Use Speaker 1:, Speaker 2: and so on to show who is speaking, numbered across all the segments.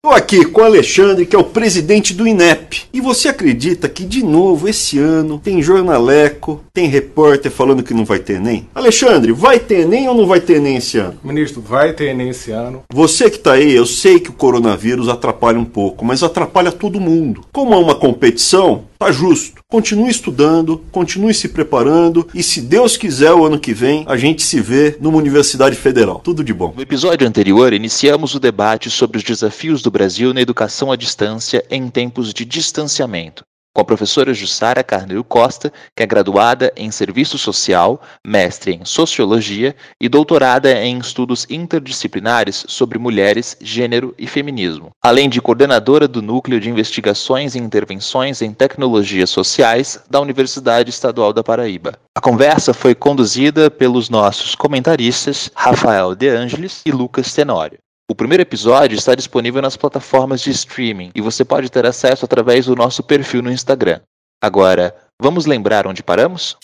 Speaker 1: Estou aqui com o Alexandre, que é o presidente do INEP. E você acredita que, de novo, esse ano tem jornaleco, tem repórter falando que não vai ter Enem? Alexandre, vai ter Enem ou não vai ter Enem esse ano?
Speaker 2: Ministro, vai ter Enem esse ano.
Speaker 1: Você que está aí, eu sei que o coronavírus atrapalha um pouco, mas atrapalha todo mundo. Como é uma competição, tá justo. Continue estudando, continue se preparando e se Deus quiser o ano que vem, a gente se vê numa universidade federal. Tudo de bom.
Speaker 3: No episódio anterior, iniciamos o debate sobre os desafios do Brasil na educação à distância em tempos de distanciamento com a professora Jussara Carneiro Costa, que é graduada em Serviço Social, mestre em Sociologia e doutorada em Estudos Interdisciplinares sobre Mulheres, Gênero e Feminismo, além de coordenadora do Núcleo de Investigações e Intervenções em Tecnologias Sociais da Universidade Estadual da Paraíba. A conversa foi conduzida pelos nossos comentaristas Rafael De Angelis e Lucas Tenório. O primeiro episódio está disponível nas plataformas de streaming e você pode ter acesso através do nosso perfil no Instagram. Agora, vamos lembrar onde paramos?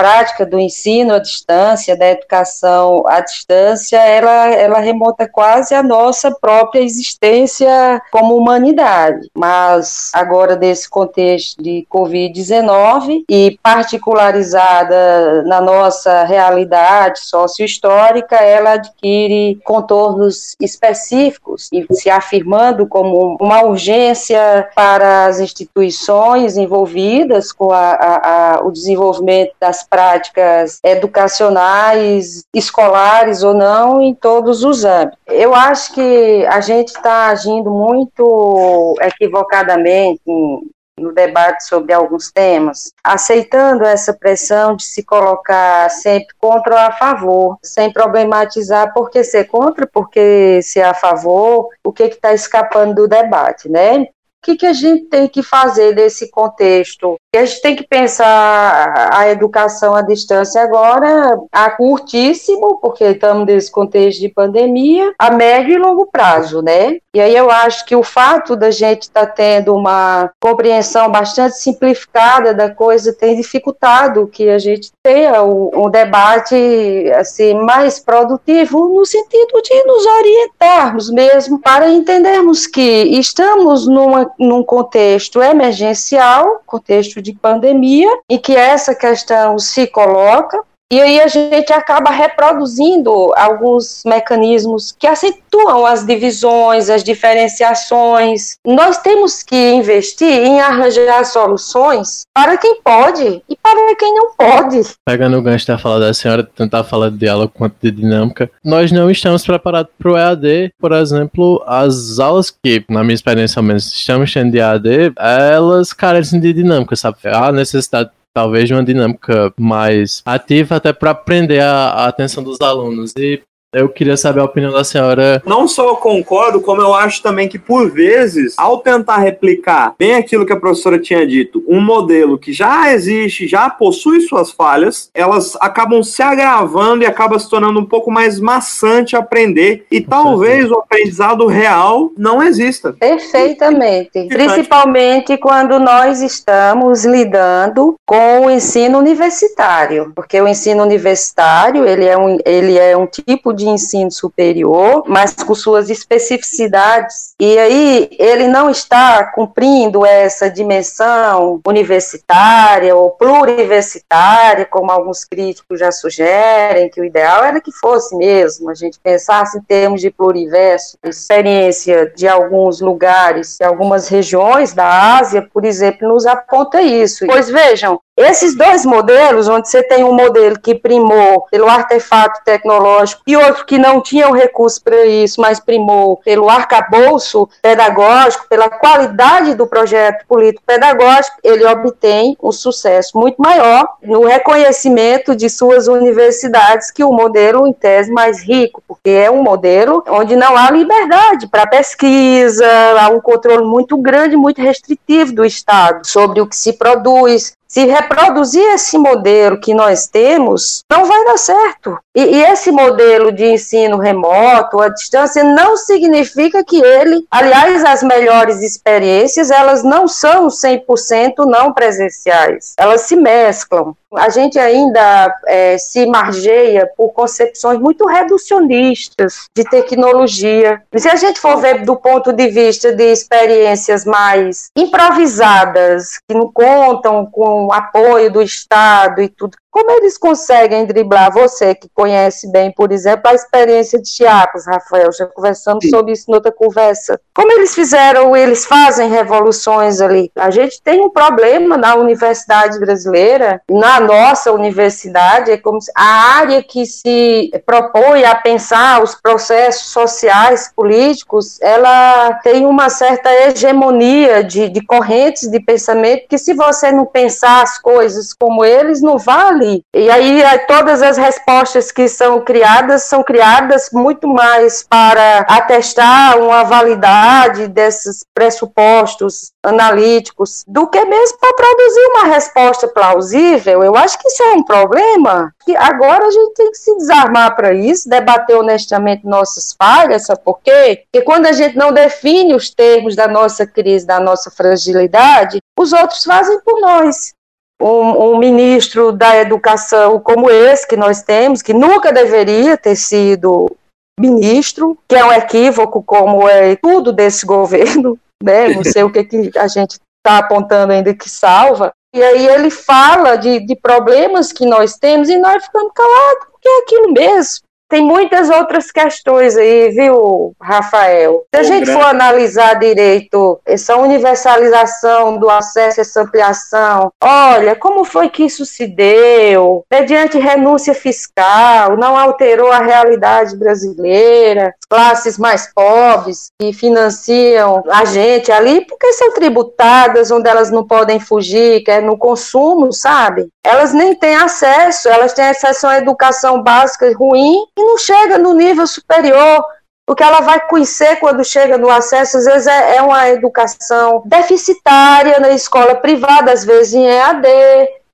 Speaker 4: Prática do ensino à distância, da educação à distância, ela, ela remonta quase à nossa própria existência como humanidade. Mas agora, nesse contexto de Covid-19 e particularizada na nossa realidade sociohistórica, ela adquire contornos específicos e se afirmando como uma urgência para as instituições envolvidas com a, a, a, o desenvolvimento das práticas educacionais, escolares ou não, em todos os âmbitos. Eu acho que a gente está agindo muito equivocadamente no debate sobre alguns temas, aceitando essa pressão de se colocar sempre contra ou a favor, sem problematizar por que ser contra, porque ser a favor, o que está escapando do debate, né? O que, que a gente tem que fazer nesse contexto? A gente tem que pensar a educação à distância agora a curtíssimo, porque estamos nesse contexto de pandemia, a médio e longo prazo, né? E aí eu acho que o fato da gente estar tá tendo uma compreensão bastante simplificada da coisa tem dificultado que a gente tenha um, debate assim mais produtivo no sentido de nos orientarmos mesmo para entendermos que estamos numa num contexto emergencial, contexto de pandemia, em que essa questão se coloca, e aí a gente acaba reproduzindo alguns mecanismos que acentuam as divisões, as diferenciações. Nós temos que investir em arranjar soluções para quem pode e para quem não pode.
Speaker 5: Pegando o gancho da fala da senhora, tentar falar de diálogo quanto de dinâmica, nós não estamos preparados para o EAD. Por exemplo, as aulas que, na minha experiência ao menos, estamos tendo de EAD, elas carecem de dinâmica, sabe? A necessidade talvez uma dinâmica mais ativa até para prender a, a atenção dos alunos. E eu queria saber a opinião da senhora.
Speaker 6: Não só eu concordo, como eu acho também que, por vezes, ao tentar replicar bem aquilo que a professora tinha dito, um modelo que já existe, já possui suas falhas, elas acabam se agravando e acaba se tornando um pouco mais maçante aprender. E Com talvez certeza. o aprendizado real não exista.
Speaker 4: Perfeitamente. Principalmente quando nós estamos lidando com o ensino universitário. Porque o ensino universitário ele é um, ele é um tipo de de ensino superior, mas com suas especificidades. E aí ele não está cumprindo essa dimensão universitária ou pluriversitária, como alguns críticos já sugerem, que o ideal era que fosse mesmo, a gente pensasse em termos de pluriverso. Experiência de alguns lugares, de algumas regiões da Ásia, por exemplo, nos aponta isso. Pois vejam, esses dois modelos, onde você tem um modelo que primou pelo artefato tecnológico e outro que não tinha o recurso para isso, mas primou pelo arcabouço pedagógico, pela qualidade do projeto político-pedagógico, ele obtém um sucesso muito maior no reconhecimento de suas universidades que o modelo, em tese, mais rico, porque é um modelo onde não há liberdade para pesquisa, há um controle muito grande, muito restritivo do Estado sobre o que se produz, Se reproduzir esse modelo que nós temos, não vai dar certo. E, e, esse modelo de ensino remoto, à distância, não significa que ele, aliás, as melhores experiências, elas não são 100% não presenciais, elas se mesclam. A gente ainda é, se margeia por concepções muito reducionistas de tecnologia. Se a gente for ver do ponto de vista de experiências mais improvisadas, que não contam com o apoio do Estado e tudo como eles conseguem driblar você que conhece bem, por exemplo, a experiência de Chiapas, Rafael? Já conversamos Sim. sobre isso noutra conversa. Como eles fizeram, eles fazem revoluções ali. A gente tem um problema na universidade brasileira, na nossa universidade, é como se a área que se propõe a pensar os processos sociais, políticos, ela tem uma certa hegemonia de, de correntes de pensamento que se você não pensar as coisas como eles, não vale ali. E aí é, todas as respostas que são criadas são criadas muito mais para atestar uma validade desses pressupostos analíticos do que mesmo para produzir uma resposta plausível. Eu acho que isso é um problema. Que agora a gente tem que se desarmar para isso, debater honestamente nossas falhas, sabe por quê? Porque quando a gente não define os termos da nossa crise, da nossa fragilidade, os outros fazem por nós um, um, ministro da educação como esse que nós temos, que nunca deveria ter sido ministro, que é um equívoco como é tudo desse governo, né? Não sei o que, que a gente está apontando ainda que salva. E aí ele fala de, de problemas que nós temos e nós ficamos calados, porque é aquilo mesmo. Tem muitas outras questões aí, viu, Rafael? Se a gente for analisar direito essa universalização do acesso, essa ampliação, olha, como foi que isso se deu? Mediante renúncia fiscal, não alterou a realidade brasileira, classes mais pobres que financiam a gente ali, porque são tributadas, onde elas não podem fugir, que é no consumo, sabe? Elas nem têm acesso, elas têm acesso à educação básica ruim e não chega no nível superior. O que ela vai conhecer quando chega no acesso, às vezes, é, é uma educação deficitária na escola privada, às vezes em EAD,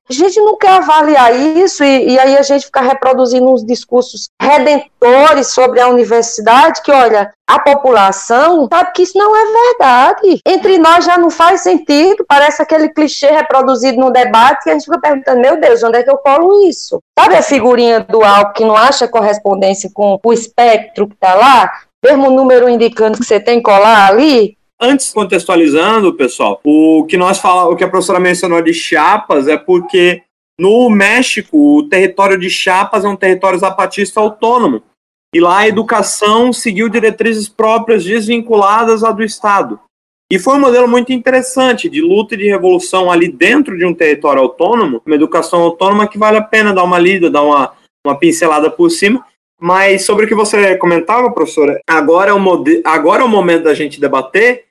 Speaker 4: a gente não quer avaliar isso e, e, aí a gente fica reproduzindo uns discursos redentores sobre a universidade, que olha, a população sabe que isso não é verdade. Entre nós já não faz sentido, parece aquele clichê reproduzido no debate que a gente fica perguntando, meu Deus, onde é que eu colo isso? Sabe a figurinha do álcool que não acha correspondência com o espectro que está lá? Mesmo número indicando que você tem colar ali,
Speaker 6: Antes, contextualizando, pessoal, o que nós falamos, o que a professora mencionou de Chiapas é porque no México, o território de Chiapas é um território zapatista autônomo. E lá a educação seguiu diretrizes próprias desvinculadas à do Estado. E foi um modelo muito interessante de luta e de revolução ali dentro de um território autônomo, uma educação autônoma que vale a pena dar uma lida, dar uma, uma pincelada por cima. Mas sobre o que você comentava, professora, agora é, o agora é o momento da gente debater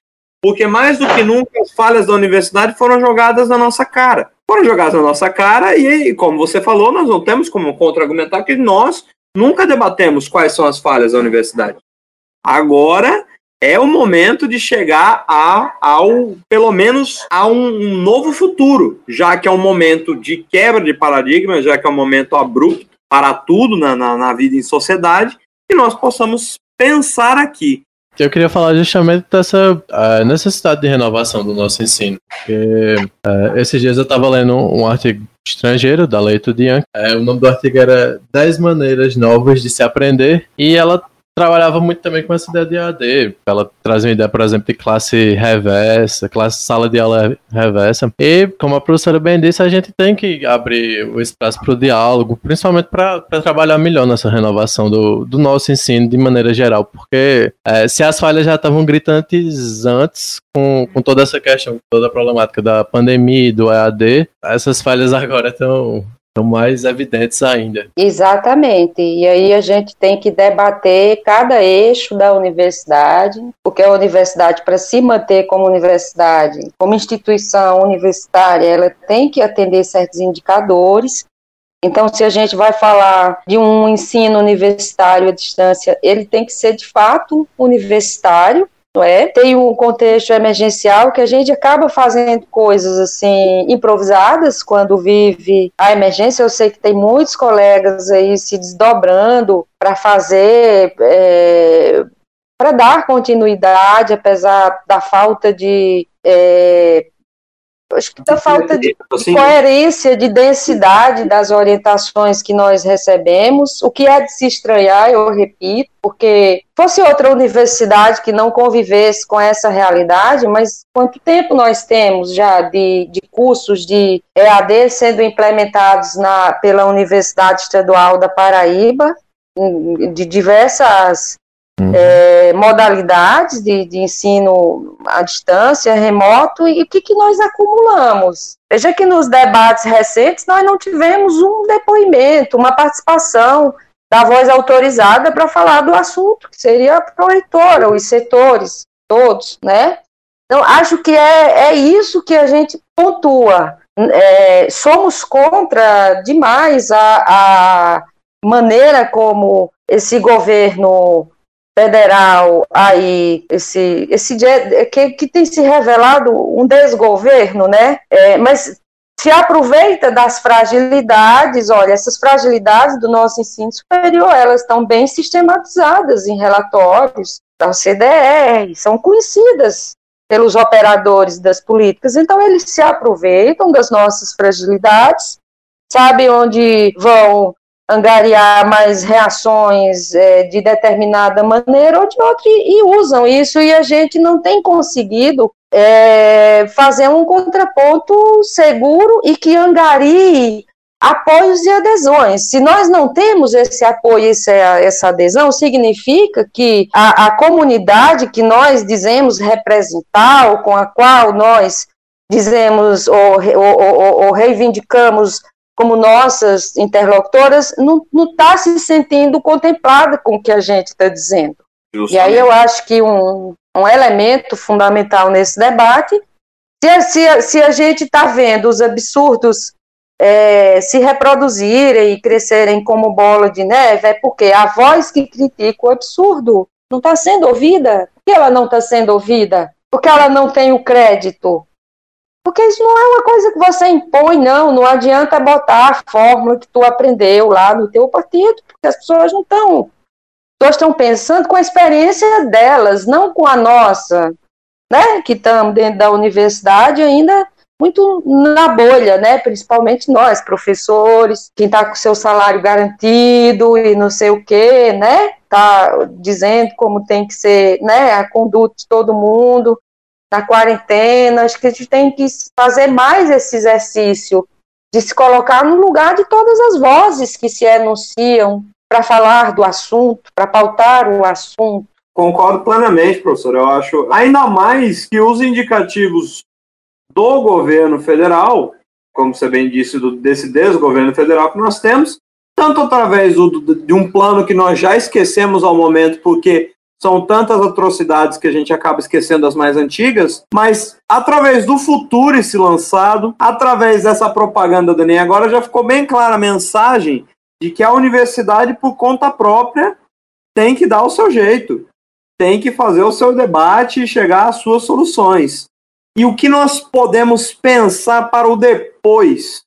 Speaker 6: porque mais do que nunca as falhas da universidade foram jogadas na nossa cara. Foram jogadas na nossa cara e, como você falou, nós não temos como contra-argumentar que nós nunca debatemos quais são as falhas da universidade. Agora é o momento de chegar a, ao, pelo menos, a um, um novo futuro, já que é um momento de quebra de paradigma, já que é um momento abrupto para tudo na, na, na vida em sociedade, e nós possamos pensar aqui
Speaker 5: eu queria falar justamente dessa uh, necessidade de renovação do nosso ensino. Porque uh, esses dias eu estava lendo um artigo estrangeiro da Leito Young. Uh, o nome do artigo era 10 maneiras novas de se aprender. E ela trabalhava muito também com essa ideia de AD. Ela trazia uma ideia, por exemplo, de classe reversa, classe sala de aula reversa. E, como a professora bem disse, a gente tem que abrir o espaço para o diálogo, principalmente para trabalhar melhor nessa renovação do, do nosso ensino de maneira geral, porque é, se as falhas já estavam gritantes antes, com, com toda essa questão, toda a problemática da pandemia e do EAD, essas falhas agora estão são mais evidentes ainda.
Speaker 4: Exatamente. E aí a gente tem que debater cada eixo da universidade, porque a universidade, para se manter como universidade, como instituição universitária, ela tem que atender certos indicadores. Então, se a gente vai falar de um ensino universitário à distância, ele tem que ser de fato universitário, não é? Tem um contexto emergencial que a gente acaba fazendo coisas assim improvisadas quando vive a emergência. Eu sei que tem muitos colegas aí se desdobrando para fazer é, para dar continuidade, apesar da falta de é, acho que da falta de, de coerência, de densidade das orientações que nós recebemos, o que é de se estranhar, eu repito, porque fosse outra universidade que não convivesse com essa realidade, mas quanto tempo nós temos já de, de cursos de EAD sendo implementados na, pela Universidade Estadual da Paraíba, de diversas Uhum. É, modalidades de, de, ensino à distância, remoto, e o que, que nós acumulamos. Veja que nos debates recentes nós não tivemos um depoimento, uma participação da voz autorizada para falar do assunto, que seria a proreitora, os setores, todos, né? Então, acho que é, é isso que a gente pontua. É, somos contra demais a, a maneira como esse governo federal aí esse esse que, que tem se revelado um desgoverno, né? É, mas se aproveita das fragilidades, olha, essas fragilidades do nosso ensino superior, elas estão bem sistematizadas em relatórios da OCDE, são conhecidas pelos operadores das políticas, então eles se aproveitam das nossas fragilidades, sabem onde vão angariar mais reações é, de determinada maneira ou de outra e, e, usam isso e a gente não tem conseguido é, fazer um contraponto seguro e que angarie apoios e adesões. Se nós não temos esse apoio e essa, essa adesão, significa que a, a comunidade que nós dizemos representar, ou com a qual nós dizemos ou, ou, ou, ou reivindicamos como nossas interlocutoras, não está se sentindo contemplada com o que a gente está dizendo. Justamente. E aí eu acho que um, um elemento fundamental nesse debate, se, se, se a gente está vendo os absurdos é, se reproduzirem e crescerem como bola de neve, é porque a voz que critica o absurdo não está sendo ouvida. Por que ela não está sendo ouvida? Porque ela não tem o crédito porque isso não é uma coisa que você impõe, não. Não adianta botar a fórmula que tu aprendeu lá no teu partido, porque as pessoas não estão. Pessoas estão pensando com a experiência delas, não com a nossa, né? Que estamos dentro da universidade ainda muito na bolha, né? Principalmente nós, professores, quem está com seu salário garantido e não sei o quê, né? Tá dizendo como tem que ser, né? A conduta de todo mundo na quarentena, acho que a gente tem que fazer mais esse exercício de se colocar no lugar de todas as vozes que se enunciam para falar do assunto, para pautar o assunto.
Speaker 6: Concordo plenamente, professor. Eu acho ainda mais que os indicativos do governo federal, como você bem disse, do, desse desgoverno federal que nós temos, tanto através do, de um plano que nós já esquecemos ao momento, porque são tantas atrocidades que a gente acaba esquecendo as mais antigas, mas através do futuro esse lançado, através dessa propaganda do Enem, agora já ficou bem clara a mensagem de que a universidade, por conta própria, tem que dar o seu jeito, tem que fazer o seu debate e chegar às suas soluções. E o que nós podemos pensar para o depois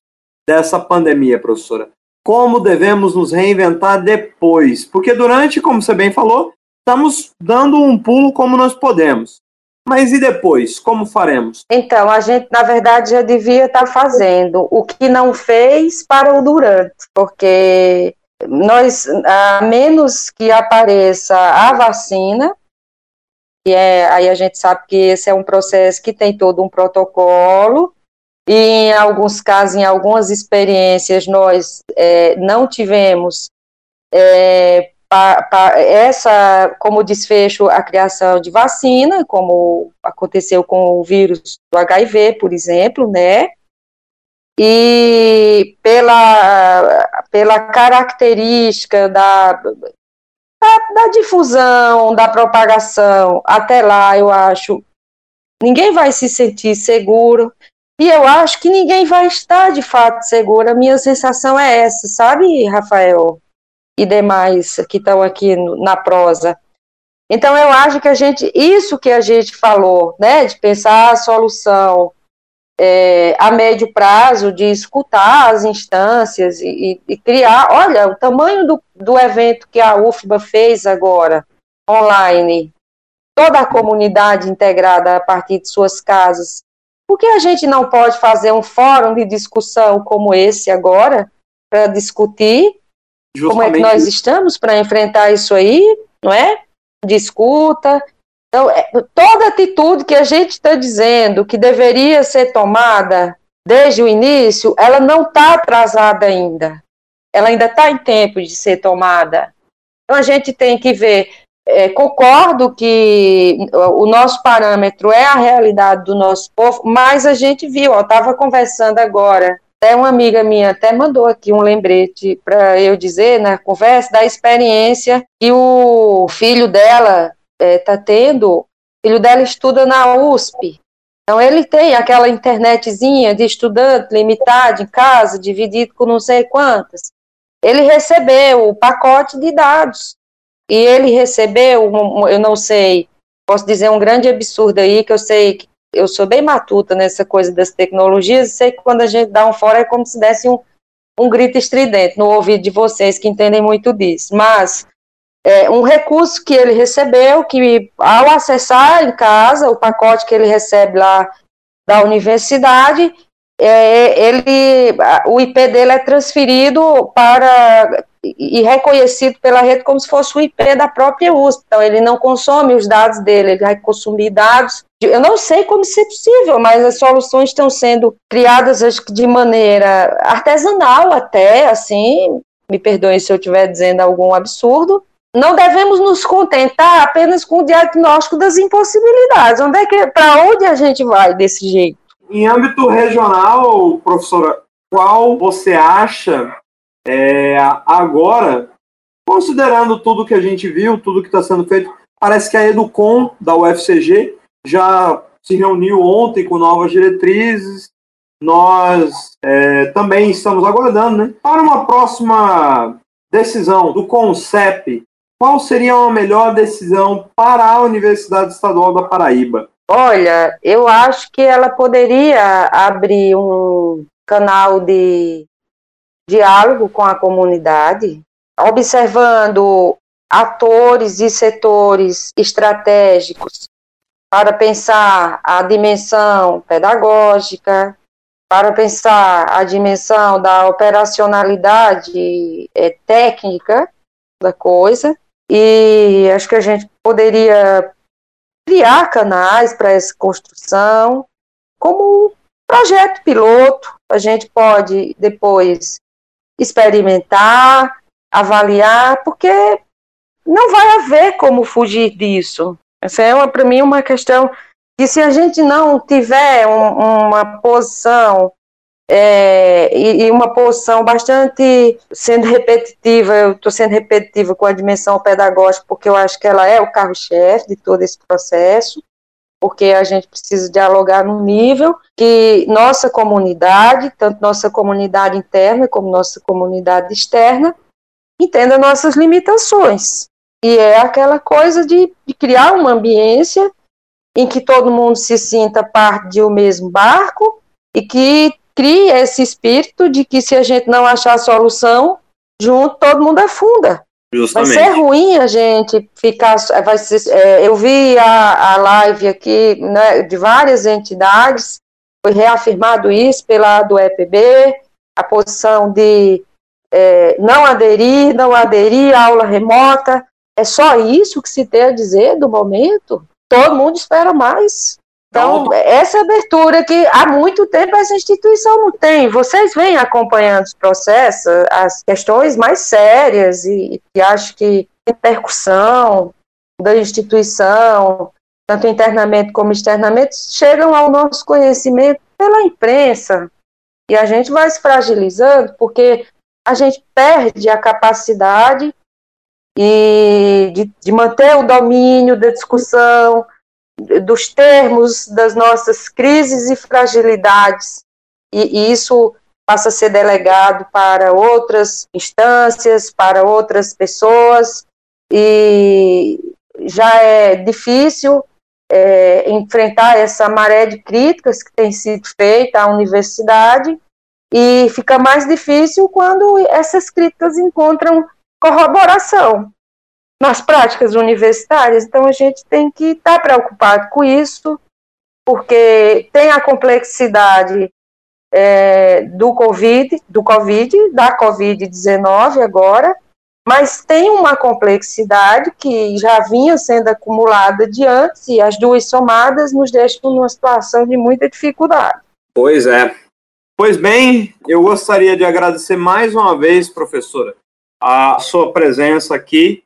Speaker 6: dessa pandemia, professora? Como devemos nos reinventar depois? Porque durante, como você bem falou, estamos dando um pulo como nós podemos. Mas e depois? Como faremos?
Speaker 4: Então, a gente, na verdade, já devia estar fazendo o que não fez para o durante, porque nós, a menos que apareça a vacina, que é, aí a gente sabe que esse é um processo que tem todo um protocolo, e em alguns casos, em algumas experiências, nós é, não tivemos é, essa como desfecho a criação de vacina, como aconteceu com o vírus do HIV, por exemplo, né? E pela, pela característica da, da, da difusão, da propagação, até lá eu acho ninguém vai se sentir seguro. E eu acho que ninguém vai estar de fato seguro. A minha sensação é essa, sabe, Rafael? E demais que estão aqui na prosa. Então eu acho que a gente, isso que a gente falou, né, de pensar a solução é, a médio prazo, de escutar as instâncias e, e, criar, olha, o tamanho do, do evento que a UFBA fez agora, online, toda a comunidade integrada a partir de suas casas. Por que a gente não pode fazer um fórum de discussão como esse agora, para discutir Justamente. como é que nós estamos para enfrentar isso aí, não é? Discuta. Então, é, toda atitude que a gente está dizendo que deveria ser tomada desde o início, ela não está atrasada ainda. Ela ainda está em tempo de ser tomada. Então, a gente tem que ver. É, concordo que o nosso parâmetro é a realidade do nosso povo, mas a gente viu, eu estava conversando agora até uma amiga minha até mandou aqui um lembrete para eu dizer na conversa da experiência que o filho dela está é, tendo. O filho dela estuda na USP. Então ele tem aquela internetzinha de estudante limitado em casa, dividido com não sei quantas. Ele recebeu o pacote de dados. E ele recebeu, eu não sei, posso dizer um grande absurdo aí, que eu sei que eu sou bem matuta nessa coisa das tecnologias, sei que quando a gente dá um fora é como se desse um, um grito estridente no ouvido de vocês que entendem muito disso. Mas é, um recurso que ele recebeu, que ao acessar em casa o pacote que ele recebe lá da universidade, é, ele, o IP dele é transferido para e reconhecido pela rede como se fosse o IP da própria USP. Então, ele não consome os dados dele, ele vai consumir dados. Eu não sei como isso é possível, mas as soluções estão sendo criadas acho que de maneira artesanal até, assim, me perdoem se eu estiver dizendo algum absurdo. Não devemos nos contentar apenas com o diagnóstico das impossibilidades. Onde é que, para onde a gente vai desse jeito?
Speaker 6: Em âmbito regional, professora, qual você acha é, agora, considerando tudo que a gente viu, tudo que está sendo feito, parece que a Educom da UFCG já se reuniu ontem com novas diretrizes. Nós é, também estamos aguardando, né? Para uma próxima decisão do CONCEP, qual seria a melhor decisão para a Universidade Estadual da Paraíba?
Speaker 4: Olha, eu acho que ela poderia abrir um canal de diálogo com a comunidade, observando atores e setores estratégicos para pensar a dimensão pedagógica, para pensar a dimensão da operacionalidade é, técnica da coisa, e acho que a gente poderia criar canais para essa construção, como projeto piloto, a gente pode depois experimentar, avaliar, porque não vai haver como fugir disso. Essa é, para mim, uma questão que, se a gente não tiver um, uma posição é, e, e, uma posição bastante sendo repetitiva, eu estou sendo repetitiva com a dimensão pedagógica, porque eu acho que ela é o carro-chefe de todo esse processo porque a gente precisa dialogar num nível que nossa comunidade, tanto nossa comunidade interna como nossa comunidade externa, entenda nossas limitações. E é aquela coisa de, de criar uma ambiência em que todo mundo se sinta parte de um mesmo barco e que crie esse espírito de que se a gente não achar a solução, junto todo mundo afunda. Justamente. Vai ser ruim a gente ficar. Vai ser, é, eu vi a, a live aqui né, de várias entidades, foi reafirmado isso pela do EPB, a posição de é, não aderir, não aderir à aula remota. É só isso que se tem a dizer do momento? Todo mundo espera mais. Então, essa abertura que há muito tempo essa instituição não tem. Vocês vêm acompanhando os processos, as questões mais sérias e, e acho que repercussão da instituição, tanto internamente como externamente, chegam ao nosso conhecimento pela imprensa. E a gente vai se fragilizando porque a gente perde a capacidade e de, de manter o domínio da discussão, dos termos das nossas crises e fragilidades, e, e isso passa a ser delegado para outras instâncias, para outras pessoas, e já é difícil é, enfrentar essa maré de críticas que tem sido feita à universidade. E fica mais difícil quando essas críticas encontram corroboração nas práticas universitárias. Então a gente tem que estar tá preocupado com isso, porque tem a complexidade é, do Covid, do Covid, da Covid-19 agora, mas tem uma complexidade que já vinha sendo acumulada de antes e as duas somadas nos deixam numa situação de muita dificuldade.
Speaker 6: Pois é. Pois bem, eu gostaria de agradecer mais uma vez, professora, a sua presença aqui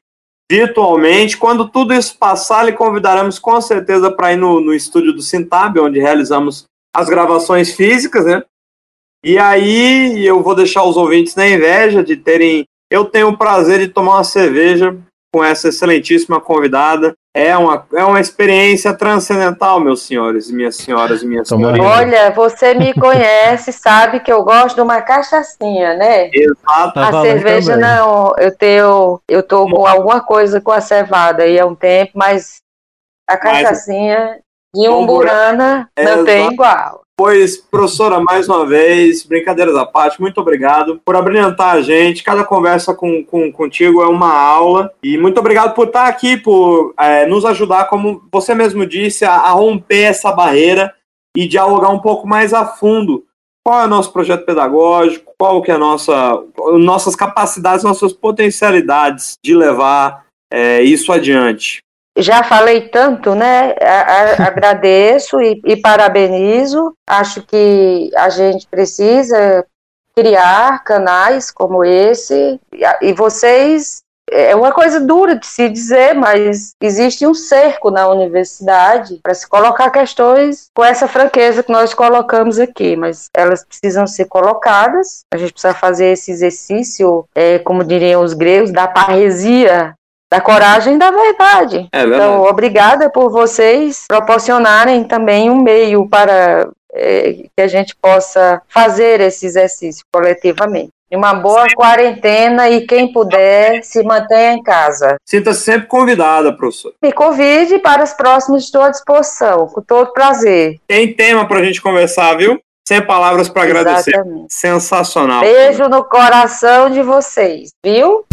Speaker 6: virtualmente. Quando tudo isso passar, lhe convidaremos com certeza para ir no, no estúdio do Sintab, onde realizamos as gravações físicas, né? E aí eu vou deixar os ouvintes na inveja de terem eu tenho o prazer de tomar uma cerveja com essa excelentíssima convidada. É uma, é uma experiência transcendental, meus senhores e minhas senhoras e minhas senhores.
Speaker 4: Olha, você me conhece, sabe que eu gosto de uma cachaçinha, né?
Speaker 6: Exato.
Speaker 4: A tá cerveja também. não, eu tenho, eu tô com alguma coisa com a cevada aí há um tempo, mas a cachaçinha mas, de umburana não tem igual.
Speaker 6: Pois, professora, mais uma vez, brincadeiras à parte, muito obrigado por abrilhantar a gente. Cada conversa com, com, contigo é uma aula. E muito obrigado por estar aqui, por é, nos ajudar, como você mesmo disse, a, a romper essa barreira e dialogar um pouco mais a fundo qual é o nosso projeto pedagógico, qual que é a nossa, nossas capacidades, nossas potencialidades de levar é, isso adiante
Speaker 4: já falei tanto, né? agradeço e, e, parabenizo. Acho que a gente precisa criar canais como esse. E vocês. É uma coisa dura de se dizer, mas existe um cerco na universidade para se colocar questões com essa franqueza que nós colocamos aqui, mas elas precisam ser colocadas. A gente precisa fazer esse exercício, é, como diriam os gregos, da parresia da coragem da verdade. É então, obrigada por vocês proporcionarem também um meio para é, que a gente possa fazer esse exercício coletivamente. Uma boa quarentena e quem puder se mantenha em casa.
Speaker 6: Sinta-se sempre convidada, professor.
Speaker 4: Me convide para os próximos, estou à disposição, com todo prazer.
Speaker 6: Tem tema para a gente conversar, viu? Sem palavras para agradecer. Sensacional.
Speaker 4: Beijo no coração de vocês, viu?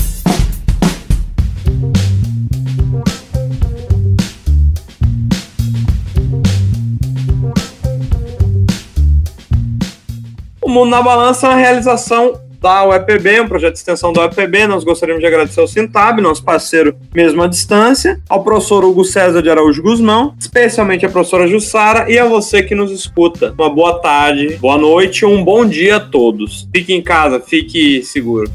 Speaker 6: Mundo na Balança é uma realização da UEPB, um projeto de extensão da UEPB. Nós gostaríamos de agradecer ao Sintab, nosso parceiro mesmo à distância, ao professor Hugo César de Araújo Guzmão, especialmente a professora Jussara e a você que nos escuta. Uma boa tarde, boa noite ou um bom dia a todos. Fique em casa, fique seguro.